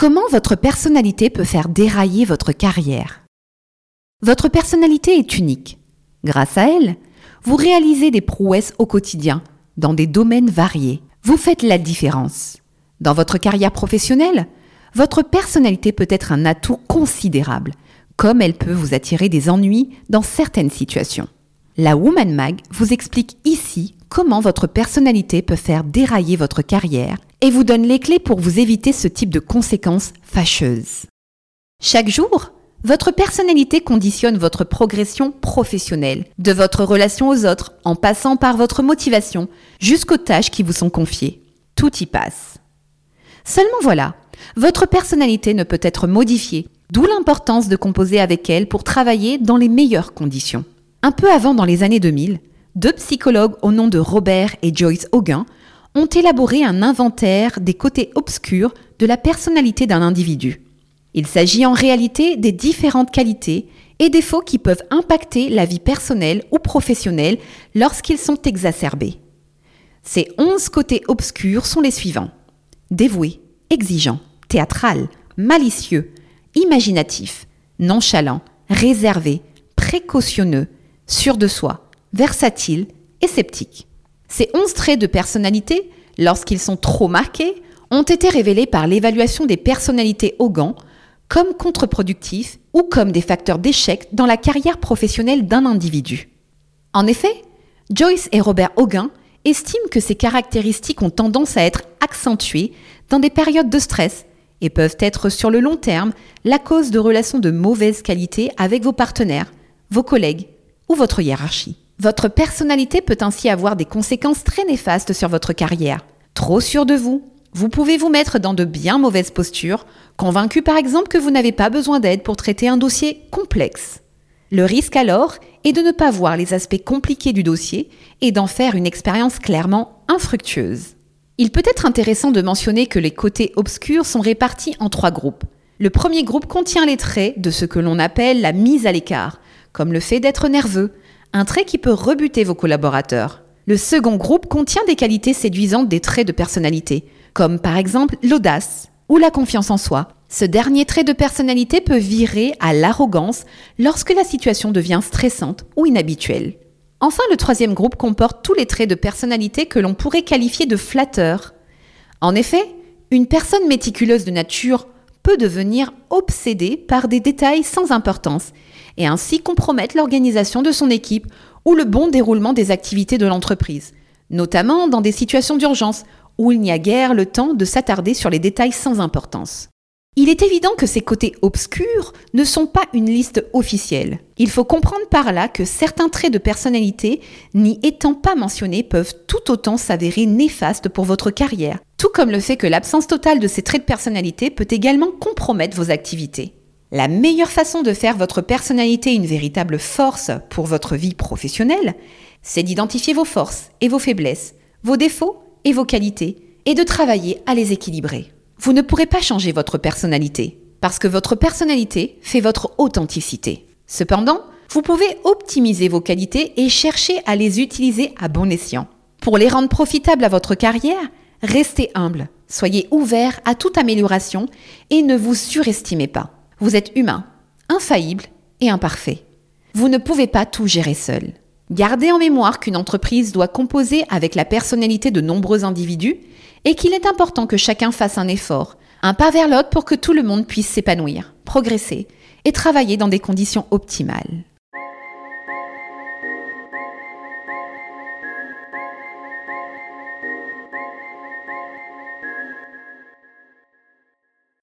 Comment votre personnalité peut faire dérailler votre carrière? Votre personnalité est unique. Grâce à elle, vous réalisez des prouesses au quotidien, dans des domaines variés. Vous faites la différence. Dans votre carrière professionnelle, votre personnalité peut être un atout considérable, comme elle peut vous attirer des ennuis dans certaines situations. La Woman Mag vous explique ici comment votre personnalité peut faire dérailler votre carrière et vous donne les clés pour vous éviter ce type de conséquences fâcheuses. Chaque jour, votre personnalité conditionne votre progression professionnelle, de votre relation aux autres, en passant par votre motivation, jusqu'aux tâches qui vous sont confiées. Tout y passe. Seulement voilà, votre personnalité ne peut être modifiée, d'où l'importance de composer avec elle pour travailler dans les meilleures conditions. Un peu avant, dans les années 2000, deux psychologues au nom de Robert et Joyce Hogan ont élaboré un inventaire des côtés obscurs de la personnalité d'un individu. Il s'agit en réalité des différentes qualités et défauts qui peuvent impacter la vie personnelle ou professionnelle lorsqu'ils sont exacerbés. Ces onze côtés obscurs sont les suivants. Dévoué, exigeant, théâtral, malicieux, imaginatif, nonchalant, réservé, précautionneux, sûr de soi, versatile et sceptique. Ces onze traits de personnalité, lorsqu'ils sont trop marqués, ont été révélés par l'évaluation des personnalités Hogan comme contre-productifs ou comme des facteurs d'échec dans la carrière professionnelle d'un individu. En effet, Joyce et Robert Hogan estiment que ces caractéristiques ont tendance à être accentuées dans des périodes de stress et peuvent être sur le long terme la cause de relations de mauvaise qualité avec vos partenaires, vos collègues ou votre hiérarchie. Votre personnalité peut ainsi avoir des conséquences très néfastes sur votre carrière. Trop sûr de vous, vous pouvez vous mettre dans de bien mauvaises postures, convaincu par exemple que vous n'avez pas besoin d'aide pour traiter un dossier complexe. Le risque alors est de ne pas voir les aspects compliqués du dossier et d'en faire une expérience clairement infructueuse. Il peut être intéressant de mentionner que les côtés obscurs sont répartis en trois groupes. Le premier groupe contient les traits de ce que l'on appelle la mise à l'écart, comme le fait d'être nerveux, un trait qui peut rebuter vos collaborateurs. Le second groupe contient des qualités séduisantes des traits de personnalité, comme par exemple l'audace ou la confiance en soi. Ce dernier trait de personnalité peut virer à l'arrogance lorsque la situation devient stressante ou inhabituelle. Enfin, le troisième groupe comporte tous les traits de personnalité que l'on pourrait qualifier de flatteurs. En effet, une personne méticuleuse de nature peut devenir obsédée par des détails sans importance et ainsi compromettre l'organisation de son équipe ou le bon déroulement des activités de l'entreprise, notamment dans des situations d'urgence où il n'y a guère le temps de s'attarder sur les détails sans importance. Il est évident que ces côtés obscurs ne sont pas une liste officielle. Il faut comprendre par là que certains traits de personnalité, n'y étant pas mentionnés, peuvent tout autant s'avérer néfastes pour votre carrière, tout comme le fait que l'absence totale de ces traits de personnalité peut également compromettre vos activités. La meilleure façon de faire votre personnalité une véritable force pour votre vie professionnelle, c'est d'identifier vos forces et vos faiblesses, vos défauts et vos qualités, et de travailler à les équilibrer. Vous ne pourrez pas changer votre personnalité, parce que votre personnalité fait votre authenticité. Cependant, vous pouvez optimiser vos qualités et chercher à les utiliser à bon escient. Pour les rendre profitables à votre carrière, restez humble, soyez ouvert à toute amélioration et ne vous surestimez pas. Vous êtes humain, infaillible et imparfait. Vous ne pouvez pas tout gérer seul. Gardez en mémoire qu'une entreprise doit composer avec la personnalité de nombreux individus et qu'il est important que chacun fasse un effort, un pas vers l'autre pour que tout le monde puisse s'épanouir, progresser et travailler dans des conditions optimales.